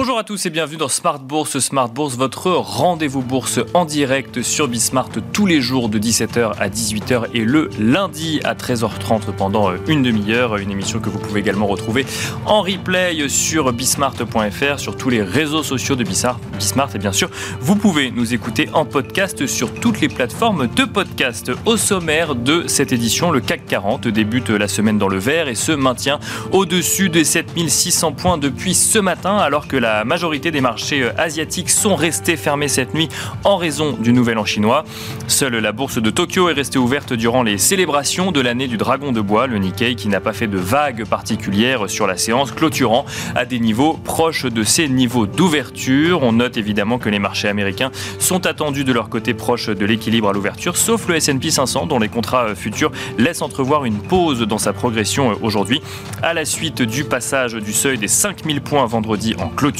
Bonjour à tous et bienvenue dans Smart Bourse. Smart Bourse, votre rendez-vous bourse en direct sur Bismart tous les jours de 17h à 18h et le lundi à 13h30 pendant une demi-heure. Une émission que vous pouvez également retrouver en replay sur bismart.fr, sur tous les réseaux sociaux de Bismart. Bismart et bien sûr, vous pouvez nous écouter en podcast sur toutes les plateformes de podcast. Au sommaire de cette édition, le CAC 40 débute la semaine dans le vert et se maintient au-dessus des 7600 points depuis ce matin alors que la majorité des marchés euh, asiatiques sont restés fermés cette nuit en raison du nouvel an chinois. Seule la bourse de Tokyo est restée ouverte durant les célébrations de l'année du dragon de bois, le Nikkei qui n'a pas fait de vagues particulières sur la séance, clôturant à des niveaux proches de ses niveaux d'ouverture. On note évidemment que les marchés américains sont attendus de leur côté proche de l'équilibre à l'ouverture, sauf le S&P 500 dont les contrats euh, futurs laissent entrevoir une pause dans sa progression euh, aujourd'hui, à la suite du passage du seuil des 5000 points vendredi en clôture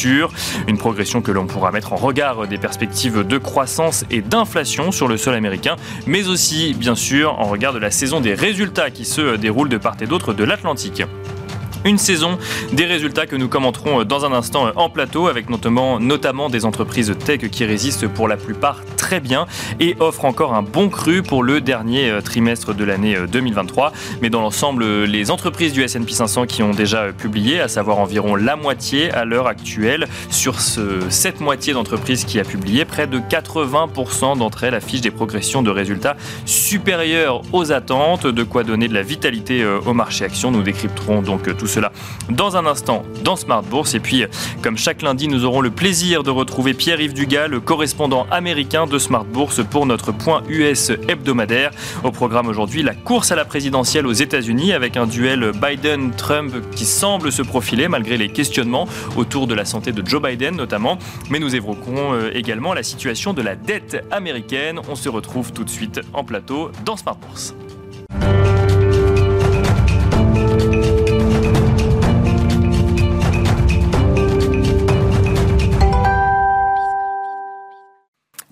une progression que l'on pourra mettre en regard des perspectives de croissance et d'inflation sur le sol américain, mais aussi bien sûr en regard de la saison des résultats qui se déroulent de part et d'autre de l'Atlantique une saison. Des résultats que nous commenterons dans un instant en plateau avec notamment, notamment des entreprises tech qui résistent pour la plupart très bien et offrent encore un bon cru pour le dernier euh, trimestre de l'année 2023. Euh, Mais dans l'ensemble, les entreprises du S&P 500 qui ont déjà publié, à savoir environ la moitié à l'heure actuelle, sur ce, cette moitié d'entreprises qui a publié, près de 80% d'entre elles affichent des progressions de résultats supérieures aux attentes, de quoi donner de la vitalité euh, au marché action. Nous décrypterons donc tout cela dans un instant dans Smart Bourse. Et puis, comme chaque lundi, nous aurons le plaisir de retrouver Pierre-Yves Dugas, le correspondant américain de Smart Bourse pour notre point US hebdomadaire. Au programme aujourd'hui, la course à la présidentielle aux États-Unis avec un duel Biden-Trump qui semble se profiler malgré les questionnements autour de la santé de Joe Biden notamment. Mais nous évoquerons euh, également la situation de la dette américaine. On se retrouve tout de suite en plateau dans Smart Bourse.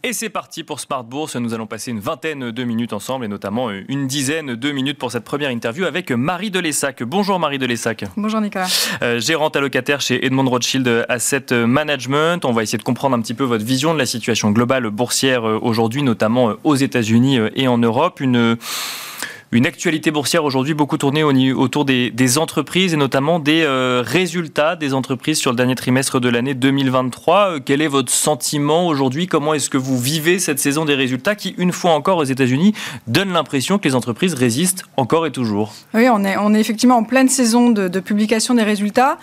Et c'est parti pour Smart Bourse. Nous allons passer une vingtaine de minutes ensemble et notamment une dizaine de minutes pour cette première interview avec Marie Delessac. Bonjour Marie Delessac. Bonjour Nicolas. Euh, gérante allocataire chez Edmond Rothschild Asset Management. On va essayer de comprendre un petit peu votre vision de la situation globale boursière euh, aujourd'hui, notamment euh, aux États-Unis et en Europe. Une une actualité boursière aujourd'hui beaucoup tournée autour des, entreprises et notamment des euh, résultats des entreprises sur le dernier trimestre de l'année 2023. Euh, quel est votre sentiment aujourd'hui? Comment est-ce que vous vivez cette saison des résultats qui, une fois encore aux États-Unis, donne l'impression que les entreprises résistent encore et toujours? Oui, on est, on est effectivement en pleine saison de, publication des résultats.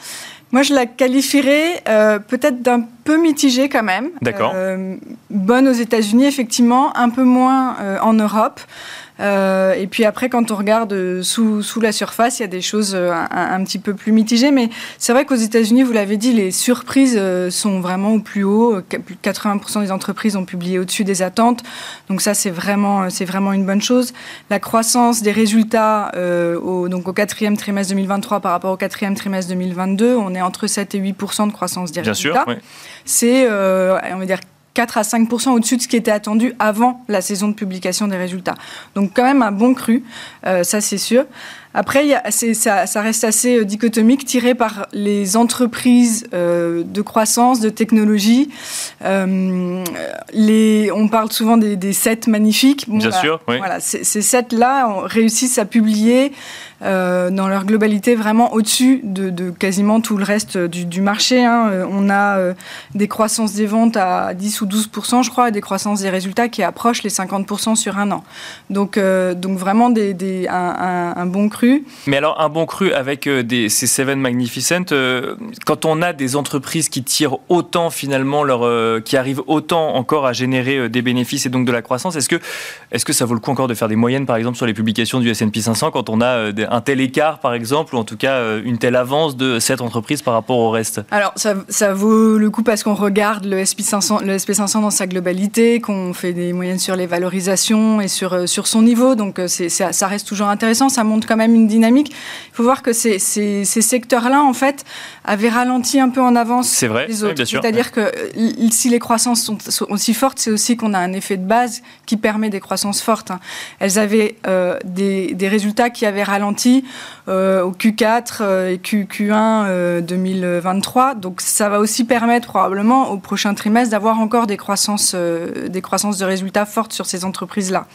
Moi, je la qualifierais euh, peut-être d'un peu mitigée quand même. D'accord. bonne aux États-Unis, effectivement, un peu moins en Europe. Euh, et puis après, quand on regarde sous, sous la surface, il y a des choses euh, un, petit peu plus mitigées. Mais c'est vrai qu'aux États-Unis, vous l'avez dit, les surprises euh, sont vraiment au plus haut. 80% des entreprises ont publié au-dessus des attentes. Donc ça, c'est vraiment, c'est vraiment une bonne chose. La croissance des résultats au, donc au quatrième trimestre 2023 par rapport au quatrième trimestre 2022, on est entre 7 et 8% de croissance des Bien résultats. Sûr, C'est, on va dire, 4 à 5 au-dessus de ce qui était attendu avant la saison de publication des résultats. Donc quand même un bon cru, euh, ça c'est sûr. Après, y a, ça, ça, reste assez euh, dichotomique, tiré par les entreprises euh, de croissance, de technologie. Euh, les, on parle souvent des, des sets magnifiques. Bien sûr, oui. Voilà, ces sets-là réussissent à publier euh, dans leur globalité vraiment au-dessus de, quasiment tout le reste du, marché. Hein. Euh, on a euh, des croissances des ventes à 10 ou 12% je crois, et des croissances des résultats qui approchent les 50% sur un an. Donc, donc vraiment des, un, bon cru mais alors, un bon cru avec ces Seven Magnificent, quand on a des entreprises qui tirent autant finalement, leur, qui arrivent autant encore à générer des bénéfices et donc de la croissance, est-ce que, est que ça vaut le coup encore de faire des moyennes, par exemple, sur les publications du S&P 500 quand on a un tel écart, par exemple, ou en tout cas une telle avance de cette entreprise par rapport au reste Alors, ça, ça vaut le coup parce qu'on regarde le S&P 500, le SP 500 dans sa globalité, qu'on fait des moyennes sur les valorisations et sur, sur son niveau, donc c'est, ça, ça reste toujours intéressant, ça montre quand même une dynamique. Il faut voir que ces, ces, secteurs-là, en fait, avaient ralenti un peu en avance vrai, les autres. bien sûr. C'est-à-dire que si les croissances sont, aussi fortes, c'est aussi qu'on a un effet de base qui permet des croissances fortes. Hein. Elles avaient des, des, résultats qui avaient ralenti au Q4 et Q, Q1 2023. Donc ça va aussi permettre probablement au prochain trimestre d'avoir encore des croissances, des croissances de résultats fortes sur ces entreprises-là.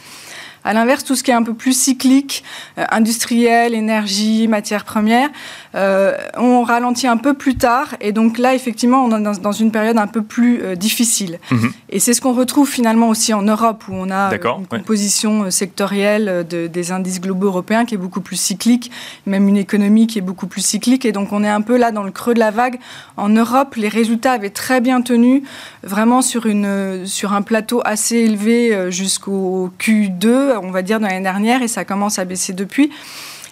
À l'inverse, tout ce qui est un peu plus cyclique, euh, industriel, énergie, matières premières, euh, on ralentit un peu plus tard. Et donc là, effectivement, on est dans, une période un peu plus euh, difficile. Mhm. Et c'est ce qu'on retrouve finalement aussi en Europe, où on a une composition sectorielle des indices globaux européens qui est beaucoup plus cyclique, même une économie qui est beaucoup plus cyclique. Et donc on est un peu là dans le creux de la vague. En Europe, les résultats avaient très bien tenu, vraiment sur, une, sur un plateau assez élevé jusqu'au Q2 on va dire, dans l'année dernière, et ça commence à baisser depuis.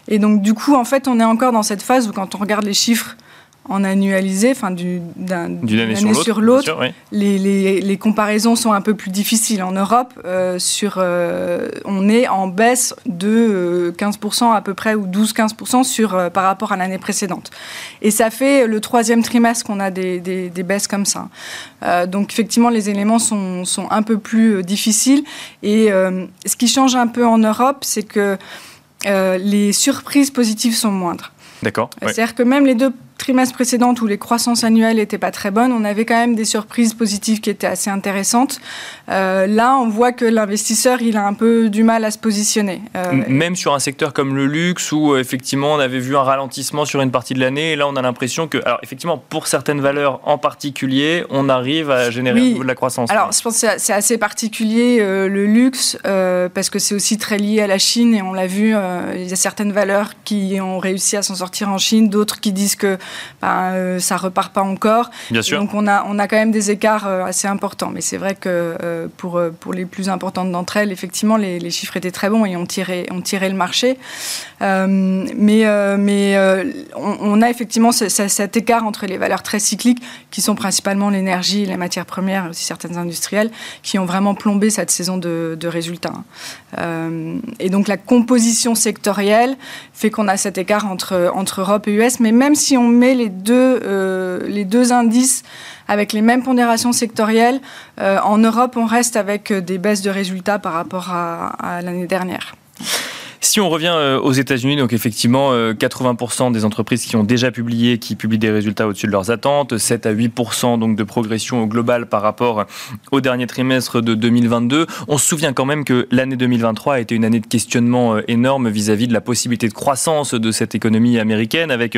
Et donc, du coup, en fait, on est encore dans cette phase où, quand on regarde les chiffres en annualisé, enfin d'une année, sur l'autre, les, comparaisons sont un peu plus difficiles. En Europe, euh, sur, euh, on est en baisse de 15% euh, à peu près, ou 12-15% sur, par rapport à l'année précédente. Et ça fait le troisième trimestre qu'on a des, des, baisses comme ça. donc effectivement, les éléments sont, sont un peu plus difficiles. Et ce qui change un peu en Europe, c'est que les surprises positives sont moindres. D'accord. C'est-à-dire que même les deux trimestre précédent où les croissances annuelles n'étaient pas très bonnes, on avait quand même des surprises positives qui étaient assez intéressantes. Euh, là, on voit que l'investisseur, il a un peu du mal à se positionner. Euh, même sur un secteur comme le luxe, où euh, effectivement on avait vu un ralentissement sur une partie de l'année, et là on a l'impression que, alors effectivement, pour certaines valeurs en particulier, on arrive à générer de la croissance. Alors je pense que c'est assez particulier le luxe, parce que c'est aussi très lié à la Chine, et on l'a vu, il y a certaines valeurs qui ont réussi à s'en sortir en Chine, d'autres qui disent que ben, euh, ça repart pas encore. Bien sûr. Donc on a, on a quand même des écarts euh, assez importants. Mais c'est vrai que euh, pour, pour les plus importantes d'entre elles, effectivement, les, les, chiffres étaient très bons et ont tiré, ont tiré le marché. mais mais on, a effectivement cet écart entre les valeurs très cycliques, qui sont principalement l'énergie, les matières premières, aussi certaines industrielles, qui ont vraiment plombé cette saison de, de résultats. et donc la composition sectorielle fait qu'on a cet écart entre, entre Europe et US. Mais même si on met les deux, euh, les deux indices avec les mêmes pondérations sectorielles, euh, en Europe, on reste avec des baisses de résultats par rapport à l'année dernière. Si on revient euh, aux États-Unis, donc effectivement, 80% euh, des entreprises qui ont déjà publié, qui publient des résultats au-dessus de leurs attentes, 7 à 8% donc de progression au global par rapport au dernier trimestre de 2022. On se souvient quand même que l'année 2023 a été une année de questionnement euh, énorme vis-à-vis de la possibilité de croissance de cette économie américaine, avec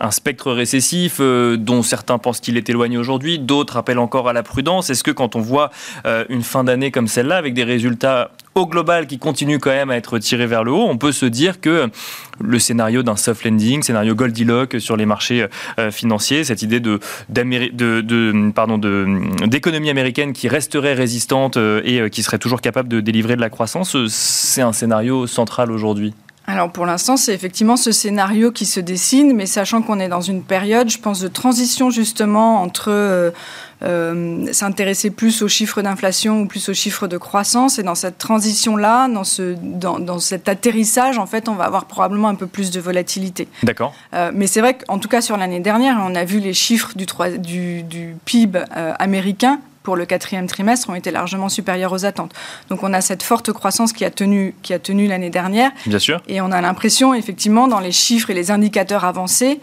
un spectre récessif dont certains pensent qu'il est éloigné aujourd'hui, d'autres appellent encore à la prudence. Est-ce que quand on voit une fin d'année comme celle-là, avec des résultats au global qui continue quand même à être tiré vers le haut, on peut se dire que le scénario d'un soft landing, scénario Goldilocks sur les marchés euh, financiers, cette idée de, d'économie américaine qui resterait résistante euh, et euh, qui serait toujours capable de délivrer de la croissance, c'est un scénario central aujourd'hui alors pour l'instant, c'est effectivement ce scénario qui se dessine, mais sachant qu'on est dans une période, je pense, de transition justement entre euh, euh, s'intéresser plus aux chiffres d'inflation ou plus aux chiffres de croissance. Et dans cette transition-là, dans, ce, dans, cet atterrissage, en fait, on va avoir probablement un peu plus de volatilité. D'accord. Euh, mais c'est vrai qu'en tout cas sur l'année dernière, on a vu les chiffres du, du, du PIB américain pour le quatrième trimestre ont été largement supérieures aux attentes. Donc on a cette forte croissance qui a tenu, qui a tenu l'année dernière. Bien sûr. Et on a l'impression, effectivement, dans les chiffres et les indicateurs avancés,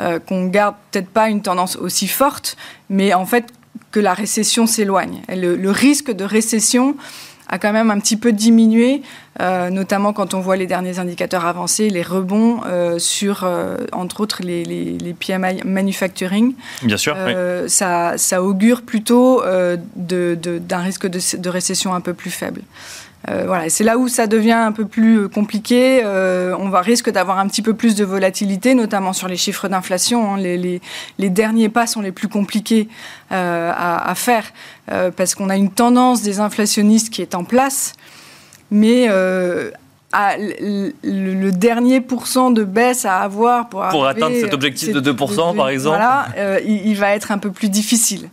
euh, qu'on garde peut-être pas une tendance aussi forte, mais en fait que la récession s'éloigne. Le, le risque de récession a quand même un petit peu diminué, euh, notamment quand on voit les derniers indicateurs avancés, les rebonds euh, sur, euh, entre autres, les, les, les, PMI manufacturing. Bien sûr. ça, ça, augure plutôt d'un risque de, de, récession un peu plus faible. Euh, voilà, c'est là où ça devient un peu plus euh, compliqué. Euh, on va risque d'avoir un petit peu plus de volatilité, notamment sur les chiffres d'inflation. Hein. Les, derniers pas sont les plus compliqués à, faire parce qu'on a une tendance des inflationnistes qui est en place, mais le, dernier pourcent de baisse à avoir pour, pour atteindre cet objectif de 2%, par exemple voilà, il, va être un peu plus difficile.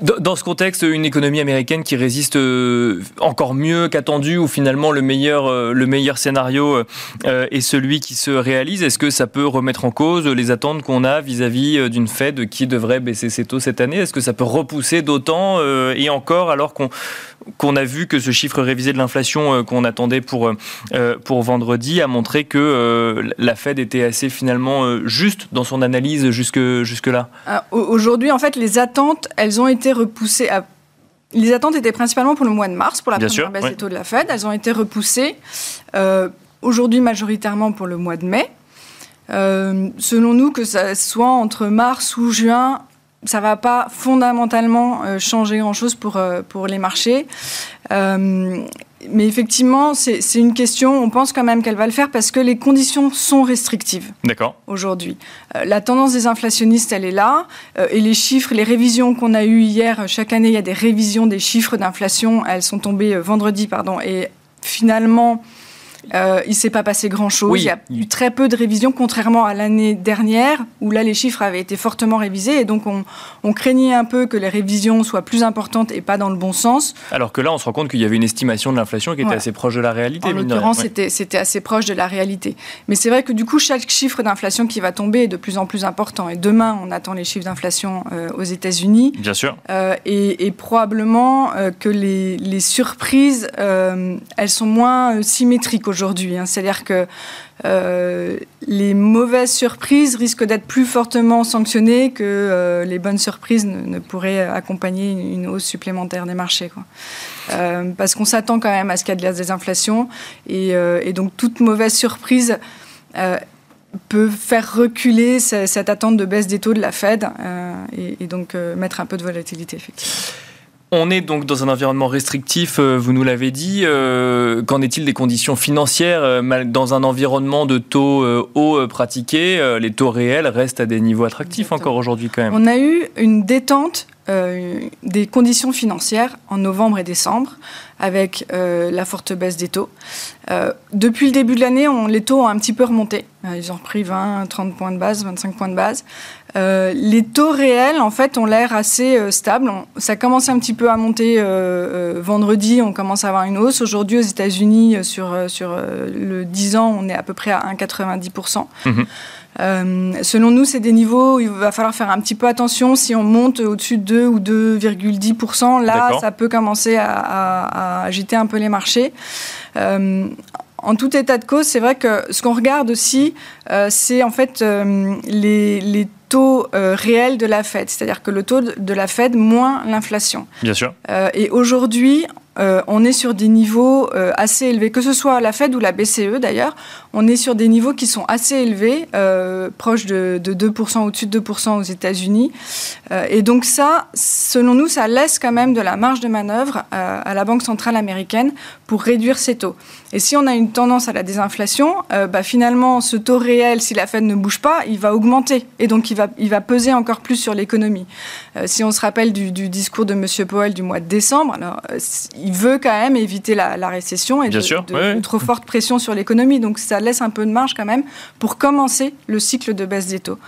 Dans ce contexte, une économie américaine qui résiste encore mieux qu'attendu, ou finalement le meilleur, le meilleur scénario est celui qui se réalise, est-ce que ça peut remettre en cause les attentes qu'on a vis-à-vis d'une Fed qui devrait baisser ses taux cette année? Est-ce que ça peut repousser d'autant et encore alors qu'on qu'on a vu que ce chiffre révisé de l'inflation euh, qu'on attendait pour, euh, euh, pour vendredi a montré que la Fed était assez finalement juste dans son analyse jusque, jusque-là? Aujourd'hui, en fait, les attentes, elles ont été repoussées Les attentes étaient principalement pour le mois de mars, pour la première baisse des taux de la Fed. Elles ont été repoussées aujourd'hui majoritairement pour le mois de mai. selon nous, que ça soit entre mars ou juin, ça va pas fondamentalement euh, changer grand-chose pour, euh, pour les marchés. Euh, mais effectivement, c'est une question, on pense quand même qu'elle va le faire parce que les conditions sont restrictives. Aujourd'hui. la tendance des inflationnistes, elle est là. et les chiffres, les révisions qu'on a eues hier, chaque année, il y a des révisions des chiffres d'inflation. Elles sont tombées vendredi, pardon. Et finalement, euh, il ne s'est pas passé grand-chose. Il y a eu très peu de révisions, contrairement à l'année dernière, où là, les chiffres avaient été fortement révisés. Et donc, on, craignait un peu que les révisions soient plus importantes et pas dans le bon sens. Alors que là, on se rend compte qu'il y avait une estimation de l'inflation qui était assez proche de la réalité. En l'occurrence, c'était assez proche de la réalité. Mais c'est vrai que du coup, chaque chiffre d'inflation qui va tomber est de plus en plus important. Et demain, on attend les chiffres d'inflation euh, aux États-Unis. Bien sûr. Euh, et, probablement que les, les surprises, elles sont moins symétriques aujourd'hui. Hein. C'est-à-dire que euh, les mauvaises surprises risquent d'être plus fortement sanctionnées que euh, les bonnes surprises ne, pourraient accompagner une, hausse supplémentaire des marchés. Quoi. Euh, parce qu'on s'attend quand même à ce qu'il y ait de la désinflation. Et, donc toute mauvaise surprise peut faire reculer cette, attente de baisse des taux de la Fed et, et donc mettre un peu de volatilité, effectivement. On est donc dans un environnement restrictif, euh, vous nous l'avez dit. Euh, qu'en est-il des conditions financières euh, Dans un environnement de taux hauts pratiqués, les taux réels restent à des niveaux attractifs encore aujourd'hui quand même. On a eu une détente des conditions financières en novembre et décembre avec la forte baisse des taux. depuis le début de l'année, les taux ont un petit peu remonté. ils ont repris 20, 30 points de base, 25 points de base. Euh, les taux réels, en fait, ont l'air assez euh, stables. ça commence un petit peu à monter euh, vendredi, on commence à avoir une hausse. Aujourd'hui, aux États-Unis, sur, sur le 10 ans, on est à peu près à 1,90%. Mhm. selon nous, c'est des niveaux où il va falloir faire un petit peu attention. Si on monte au-dessus de 2 ou 2,10%, là, ça peut commencer à, agiter un peu les marchés. en tout état de cause, c'est vrai que ce qu'on regarde aussi, c'est en fait les, les, taux euh, réel de la Fed, c'est-à-dire que le taux de la Fed moins l'inflation. Bien sûr. Euh, et aujourd'hui, euh, on est sur des niveaux euh, assez élevés, que ce soit la Fed ou la BCE d'ailleurs, on est sur des niveaux qui sont assez élevés, euh, proches de, 2%, au-dessus de 2% aux États-Unis. et donc ça, selon nous, ça laisse quand même de la marge de manœuvre à la Banque centrale américaine pour réduire ses taux. Et si on a une tendance à la désinflation, bah, finalement, ce taux réel, si la Fed ne bouge pas, il va augmenter. Et donc, il va, il va peser encore plus sur l'économie. si on se rappelle du, discours de M. Powell du mois de décembre, alors, il veut quand même éviter la, récession et de, trop forte pression sur l'économie. Donc ça laisse un peu de marge quand même pour commencer le cycle de baisse des taux.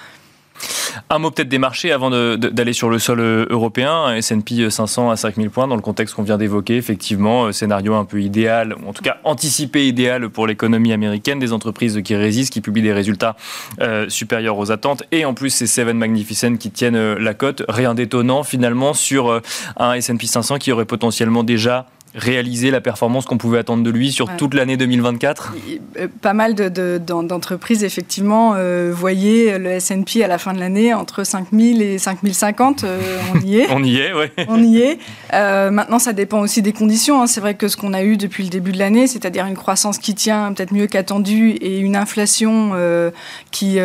Un mot peut-être des marchés avant d'aller sur le sol euh, européen. S&P 500 à 5000 points dans le contexte qu'on vient d'évoquer. Effectivement, euh, scénario un peu idéal, ou en tout cas anticipé idéal pour l'économie américaine. Des entreprises qui résistent, qui publient des résultats euh, supérieurs aux attentes. Et en plus, ces Seven Magnificent qui tiennent la cote. Rien d'étonnant finalement sur un S&P 500 qui aurait potentiellement déjà réaliser la performance qu'on pouvait attendre de lui sur toute l'année 2024 euh, Pas mal d'entreprises, effectivement, euh, voyaient le S&P à la fin de l'année entre 5000 et 5050. Euh, on y est. on y est, oui. on y est. maintenant, ça dépend aussi des conditions. Hein. C'est vrai que ce qu'on a eu depuis le début de l'année, c'est-à-dire une croissance qui tient peut-être mieux qu'attendu et une inflation qui,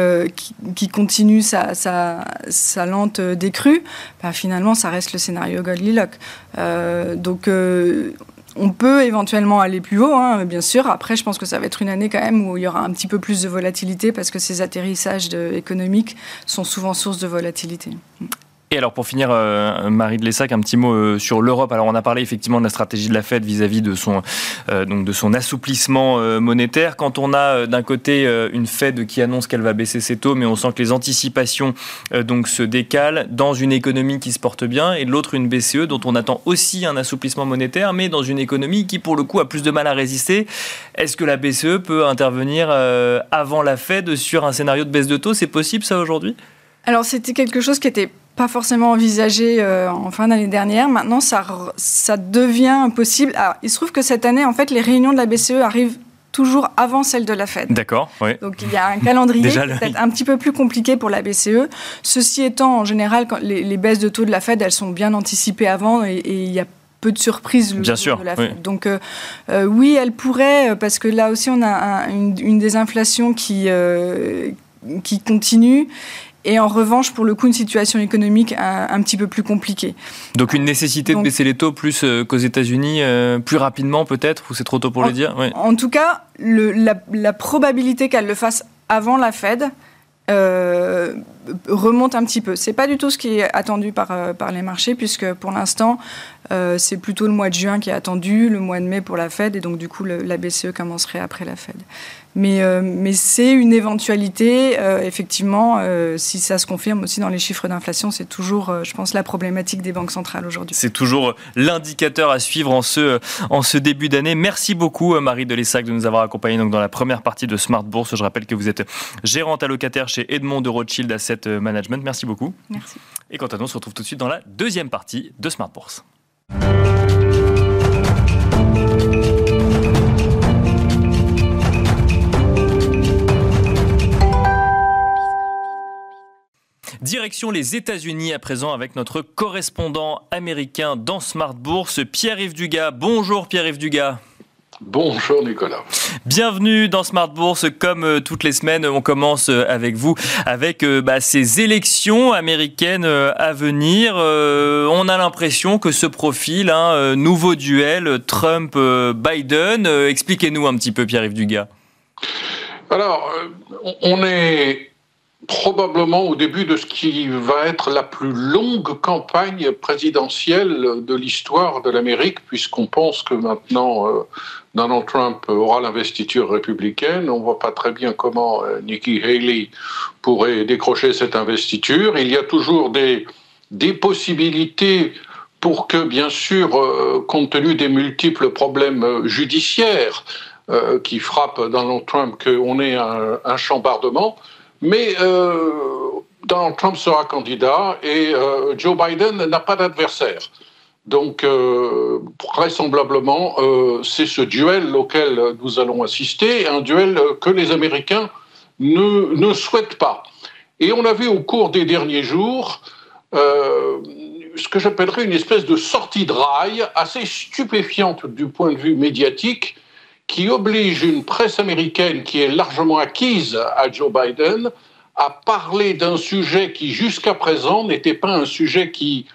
qui, continue sa, sa, lente décrue, bah, finalement, ça reste le scénario Goldilocks. donc, on peut éventuellement aller plus haut, hein, bien sûr. Après, je pense que ça va être une année quand même où il y aura un petit peu plus de volatilité parce que ces atterrissages économiques sont souvent source de volatilité. Et alors pour finir, euh, Marie de Lessac, un petit mot euh, sur l'Europe. Alors on a parlé effectivement de la stratégie de la Fed vis-à-vis de son euh, de son assouplissement monétaire. Quand on a d'un côté une Fed qui annonce qu'elle va baisser ses taux, mais on sent que les anticipations donc se décalent dans une économie qui se porte bien, et de l'autre une BCE dont on attend aussi un assouplissement monétaire, mais dans une économie qui pour le coup a plus de mal à résister. Est-ce que la BCE peut intervenir avant la Fed sur un scénario de baisse de taux? C'est possible ça aujourd'hui? Alors c'était quelque chose qui était pas forcément envisagé euh, en fin d'année dernière. Maintenant, ça, ça devient possible. il se trouve que cette année, en fait, les réunions de la BCE arrivent toujours avant celle de la Fed. D'accord, oui. Donc il y a un calendrier peut-être un petit peu plus compliqué pour la BCE. Ceci étant, en général, quand les, baisses de taux de la Fed, elles sont bien anticipées avant et, il y a peu de surprises Bien sûr, de la Fed. Donc euh, euh, oui, elle pourrait, parce que là aussi on a une, une désinflation qui, qui continue et en revanche, pour le coup, une situation économique un, petit peu plus compliquée. Donc une nécessité de baisser les taux plus euh, qu'aux États-Unis, euh, plus rapidement peut-être, ou c'est trop tôt pour le dire? En tout cas, le, la, la, probabilité qu'elle le fasse avant la Fed, euh, remonte un petit peu. C'est pas du tout ce qui est attendu par, par les marchés, puisque pour l'instant, c'est plutôt le mois de juin qui est attendu, le mois de mai pour la Fed, et donc du coup, la BCE commencerait après la Fed. Mais, euh, mais c'est une éventualité, euh, effectivement, euh, si ça se confirme aussi dans les chiffres d'inflation, c'est toujours, je pense, la problématique des banques centrales aujourd'hui. C'est toujours l'indicateur à suivre en ce, en ce début d'année. Merci beaucoup, Marie Delessac, de nous avoir accompagnés donc, dans la première partie de Smart Bourse. Je rappelle que vous êtes gérante allocataire chez Edmond de Rothschild Asset Management. Merci beaucoup. Merci. Et quant à nous, on se retrouve tout de suite dans la deuxième partie de Smart Bourse. Direction les États-Unis à présent avec notre correspondant américain dans Smart Bourse, Pierre-Yves Dugas. Bonjour Pierre-Yves Dugas. Bonjour Nicolas. Bienvenue dans Smart Bourse. Comme euh, toutes les semaines, on commence euh, avec vous avec euh, bah, ces élections américaines à venir. on a l'impression que ce profil, un nouveau duel Trump-Biden. Expliquez-nous un petit peu, Pierre-Yves Dugas. Alors, on est probablement au début de ce qui va être la plus longue campagne présidentielle de l'histoire de l'Amérique, puisqu'on pense que maintenant euh, Donald Trump aura l'investiture républicaine. On ne voit pas très bien comment euh, Nikki Haley pourrait décrocher cette investiture. Il y a toujours des, des possibilités pour que, bien sûr, euh, compte tenu des multiples problèmes judiciaires qui frappent Donald Trump, qu'on ait un, un chambardement. Mais euh, Donald Trump sera candidat et euh, Joe Biden n'a pas d'adversaire. Donc, euh, vraisemblablement, c'est ce duel auquel nous allons assister, un duel que les Américains ne, ne souhaitent pas. Et on a vu au cours des derniers jours ce que j'appellerais une espèce de sortie de rail assez stupéfiante du point de vue médiatique qui oblige une presse américaine qui est largement acquise à Joe Biden à parler d'un sujet qui jusqu'à présent n'était pas un sujet qui,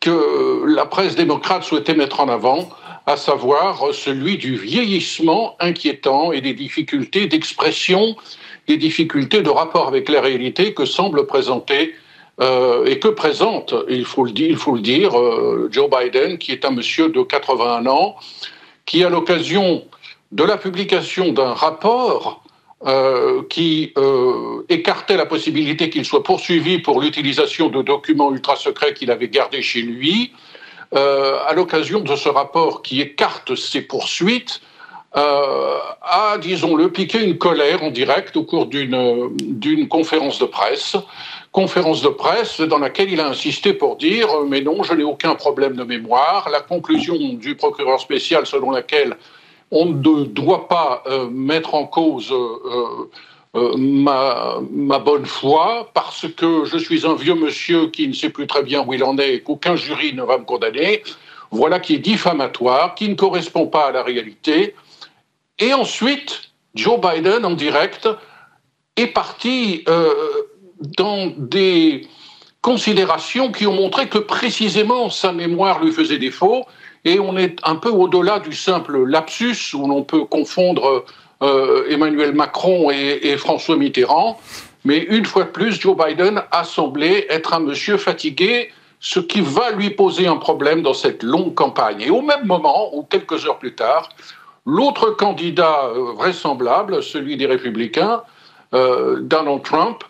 que la presse démocrate souhaitait mettre en avant, à savoir celui du vieillissement inquiétant et des difficultés d'expression, des difficultés de rapport avec la réalité que semble présenter euh, et que présente, il faut le dire, euh, Joe Biden, qui est un monsieur de 81 ans, qui, à l'occasion de la publication d'un rapport euh, qui euh, écartait la possibilité qu'il soit poursuivi pour l'utilisation de documents ultra secrets qu'il avait gardés chez lui. Euh, à l'occasion de ce rapport qui écarte ces poursuites, a, disons-le, piqué une colère en direct au cours d'une conférence de presse. Conférence de presse dans laquelle il a insisté pour dire Mais non, je n'ai aucun problème de mémoire. La conclusion du procureur spécial selon laquelle on ne doit pas euh, mettre en cause euh, euh, ma, bonne foi parce que je suis un vieux monsieur qui ne sait plus très bien où il en est et qu'aucun jury ne va me condamner. Voilà qui est diffamatoire, qui ne correspond pas à la réalité. Et ensuite, Joe Biden, en direct, est parti dans des considérations qui ont montré que précisément sa mémoire lui faisait défaut et on est un peu au-delà du simple lapsus où l'on peut confondre euh, Emmanuel Macron et, François Mitterrand. Mais une fois de plus, Joe Biden a semblé être un monsieur fatigué, ce qui va lui poser un problème dans cette longue campagne. Et au même moment, ou quelques heures plus tard, l'autre candidat euh, vraisemblable, celui des républicains, euh, Donald Trump,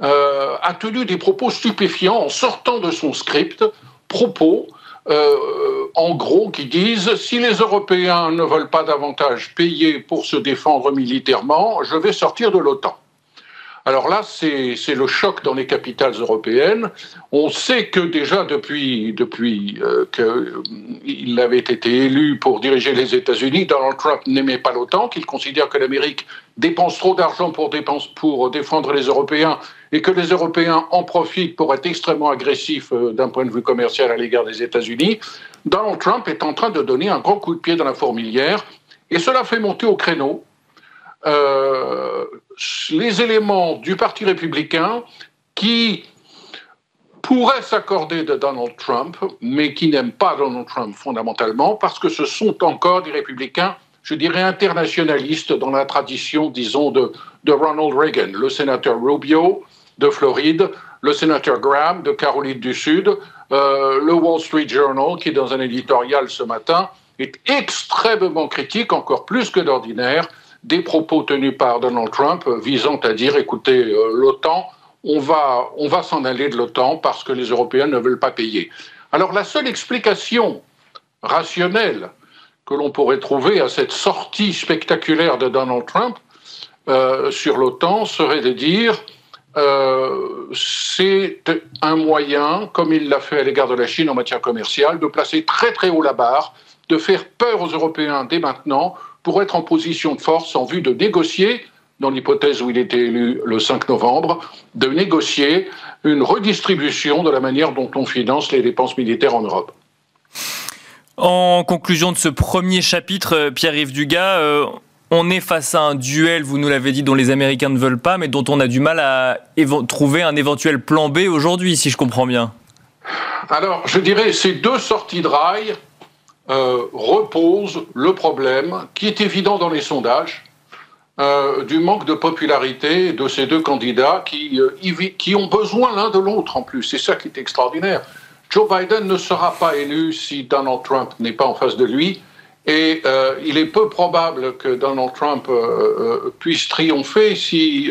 a tenu des propos stupéfiants en sortant de son script, propos en gros qui disent si les Européens ne veulent pas davantage payer pour se défendre militairement, je vais sortir de l'OTAN. Alors là, c'est le choc dans les capitales européennes. On sait que déjà depuis, depuis euh, qu'il avait été élu pour diriger les États-Unis, Donald Trump n'aimait pas l'OTAN, qu'il considère que l'Amérique dépense trop d'argent pour, pour défendre les Européens et que les Européens en profitent pour être extrêmement agressifs euh, d'un point de vue commercial à l'égard des États-Unis. Donald Trump est en train de donner un grand coup de pied dans la fourmilière et cela fait monter au créneau euh, les éléments du Parti républicain qui pourraient s'accorder de Donald Trump, mais qui n'aiment pas Donald Trump fondamentalement, parce que ce sont encore des républicains, je dirais, internationalistes dans la tradition, disons, de, de Ronald Reagan, le sénateur Rubio de Floride, le sénateur Graham de Caroline du Sud, euh, le Wall Street Journal, qui, dans un éditorial ce matin, est extrêmement critique, encore plus que d'ordinaire, des propos tenus par Donald Trump visant à dire écoutez, euh, l'OTAN, on va, on va s'en aller de l'OTAN parce que les Européens ne veulent pas payer. Alors la seule explication rationnelle que l'on pourrait trouver à cette sortie spectaculaire de Donald Trump euh, sur l'OTAN serait de dire euh, c'est un moyen, comme il l'a fait à l'égard de la Chine en matière commerciale, de placer très très haut la barre, de faire peur aux Européens dès maintenant pour être en position de force en vue de négocier, dans l'hypothèse où il était élu le 5 novembre, de négocier une redistribution de la manière dont on finance les dépenses militaires en Europe. En conclusion de ce premier chapitre, euh, Pierre-Yves Dugas, euh, on est face à un duel, vous nous l'avez dit, dont les Américains ne veulent pas, mais dont on a du mal à trouver un éventuel plan B aujourd'hui, si je comprends bien. Alors, je dirais ces deux sorties de rail euh, repose le problème, qui est évident dans les sondages, euh, du manque de popularité de ces deux candidats qui, euh, qui ont besoin l'un de l'autre en plus. C'est ça qui est extraordinaire. Joe Biden ne sera pas élu si Donald Trump n'est pas en face de lui. Et il est peu probable que Donald Trump puisse triompher si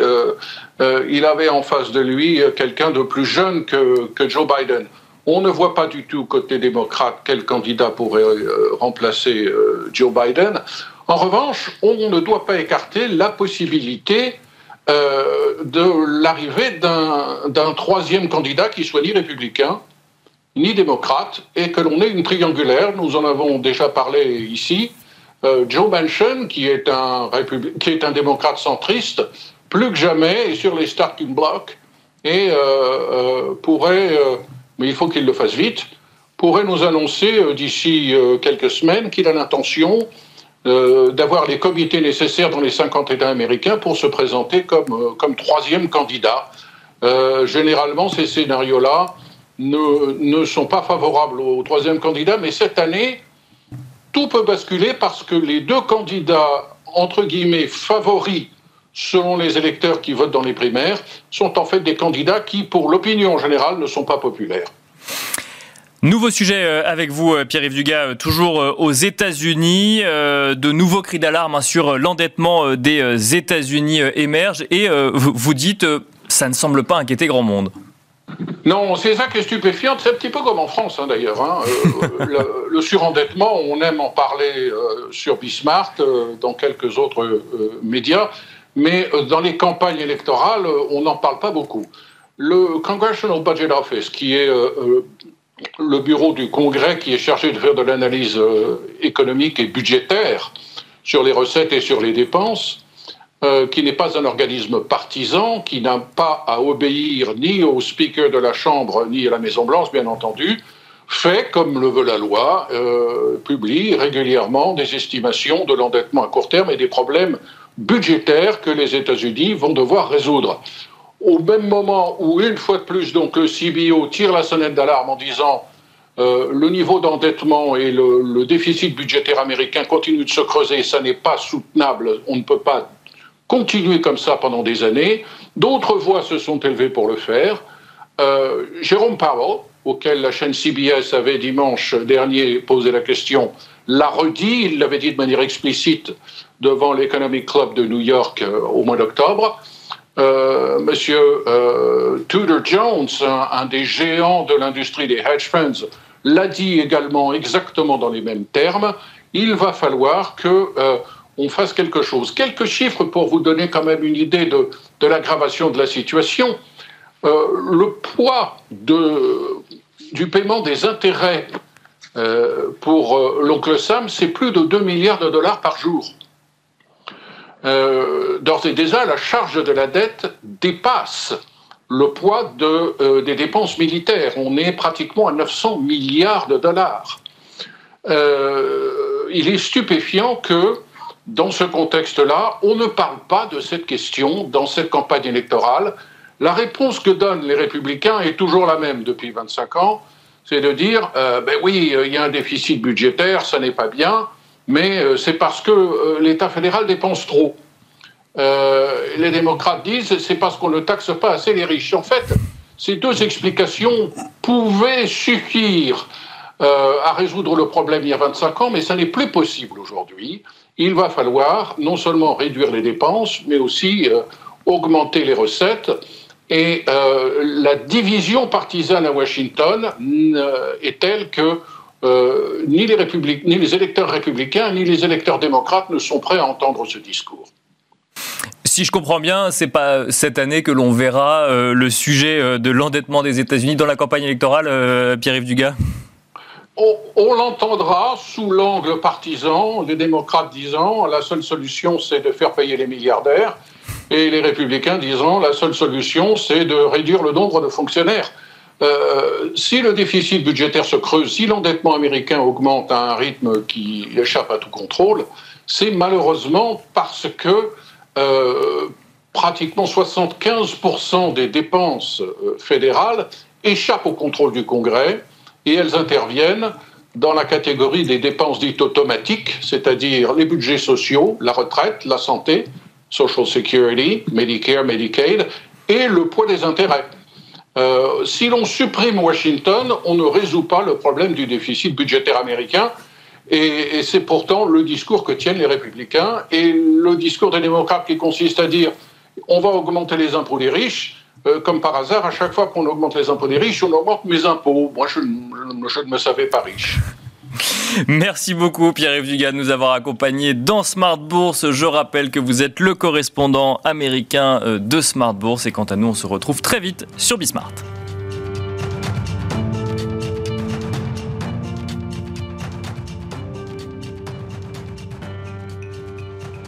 il avait en face de lui quelqu'un de plus jeune que, Joe Biden. On ne voit pas du tout côté démocrate quel candidat pourrait euh, remplacer euh, Joe Biden. En revanche, on ne doit pas écarter la possibilité euh, de l'arrivée d'un troisième candidat qui soit ni républicain ni démocrate et que l'on ait une triangulaire. Nous en avons déjà parlé ici. Joe Manchin, qui est, un qui est un démocrate centriste, plus que jamais est sur les starting blocks et pourrait mais il faut qu'il le fasse vite, pourrait nous annoncer euh, d'ici euh, quelques semaines qu'il a l'intention euh, d'avoir les comités nécessaires dans les 50 États américains pour se présenter comme, comme troisième candidat. généralement, ces scénarios-là ne, sont pas favorables au troisième candidat, mais cette année, tout peut basculer parce que les deux candidats, entre guillemets, favoris selon les électeurs qui votent dans les primaires, sont en fait des candidats qui, pour l'opinion générale, ne sont pas populaires. Nouveau sujet euh, avec vous, euh, Pierre-Yves Dugas, euh, toujours aux États-Unis. De nouveaux cris d'alarme hein, sur l'endettement des États-Unis émergent et vous dites ça ne semble pas inquiéter grand monde. Non, c'est ça qui est stupéfiant. C'est un petit peu comme en France, hein, d'ailleurs. Hein. le, surendettement, on aime en parler sur Bismarck, dans quelques autres médias mais euh, dans les campagnes électorales, euh, on n'en parle pas beaucoup. Le Congressional Budget Office, qui est euh, le bureau du Congrès qui est chargé de faire de l'analyse économique et budgétaire sur les recettes et sur les dépenses, qui n'est pas un organisme partisan, qui n'a pas à obéir ni au Speaker de la Chambre ni à la Maison-Blanche, bien entendu, fait, comme le veut la loi, publie régulièrement des estimations de l'endettement à court terme et des problèmes budgétaire que les États-Unis vont devoir résoudre. Au même moment où, une fois de plus, donc, le CBO tire la sonnette d'alarme en disant euh, le niveau d'endettement et le, déficit budgétaire américain continuent de se creuser, ça n'est pas soutenable, on ne peut pas continuer comme ça pendant des années. D'autres voix se sont élevées pour le faire. Euh, Jérôme Powell, auquel la chaîne CBS avait dimanche dernier posé la question, l'a redit, il l'avait dit de manière explicite devant l'Economic Club de New York euh, au mois d'octobre. Euh, monsieur Tudor Jones, un, des géants de l'industrie des hedge funds, l'a dit également exactement dans les mêmes termes. Il va falloir que on fasse quelque chose. Quelques chiffres pour vous donner quand même une idée de, l'aggravation de la situation. le poids de, du paiement des intérêts euh, pour euh, l'oncle Sam, c'est plus de 2 milliards de dollars par jour. Euh, D'ores et déjà, la charge de la dette dépasse le poids de, euh, des dépenses militaires. On est pratiquement à 900 milliards de dollars. il est stupéfiant que, dans ce contexte-là, on ne parle pas de cette question dans cette campagne électorale. La réponse que donnent les républicains est toujours la même depuis 25 ans c'est de dire, euh, ben oui, euh, il y a un déficit budgétaire, ça n'est pas bien, mais euh, c'est parce que l'État fédéral dépense trop. les démocrates disent, c'est parce qu'on ne taxe pas assez les riches. En fait, ces deux explications pouvaient suffire à résoudre le problème il y a 25 ans, mais ça n'est plus possible aujourd'hui. Il va falloir non seulement réduire les dépenses, mais aussi augmenter les recettes. Et euh, la division partisane à Washington euh, est telle que euh, ni, les ni les électeurs républicains ni les électeurs démocrates ne sont prêts à entendre ce discours. Si je comprends bien, c'est pas cette année que l'on verra le sujet de l'endettement des États-Unis dans la campagne électorale, Pierre-Yves Dugas? On, l'entendra sous l'angle partisan, les démocrates disant la seule solution c'est de faire payer les milliardaires et les républicains disant la seule solution, c'est de réduire le nombre de fonctionnaires. Euh, si le déficit budgétaire se creuse, si l'endettement américain augmente à un rythme qui échappe à tout contrôle, c'est malheureusement parce que euh, pratiquement 75% des dépenses euh, fédérales échappent au contrôle du Congrès et elles interviennent dans la catégorie des dépenses dites automatiques, c'est-à-dire les budgets sociaux, la retraite, la santé, Social Security, Medicare, Medicaid, et le poids des intérêts. Euh, si l'on supprime Washington, on ne résout pas le problème du déficit budgétaire américain. Et, c'est pourtant le discours que tiennent les républicains et le discours des démocrates qui consiste à dire on va augmenter les impôts des riches. Euh, comme par hasard, à chaque fois qu'on augmente les impôts des riches, on augmente mes impôts. Moi, je, ne me savais pas riche. Merci beaucoup Pierre-Yves de nous avoir accompagnés dans Smart Bourse. Je rappelle que vous êtes le correspondant américain euh, de Smart Bourse et quant à nous on se retrouve très vite sur Bismart.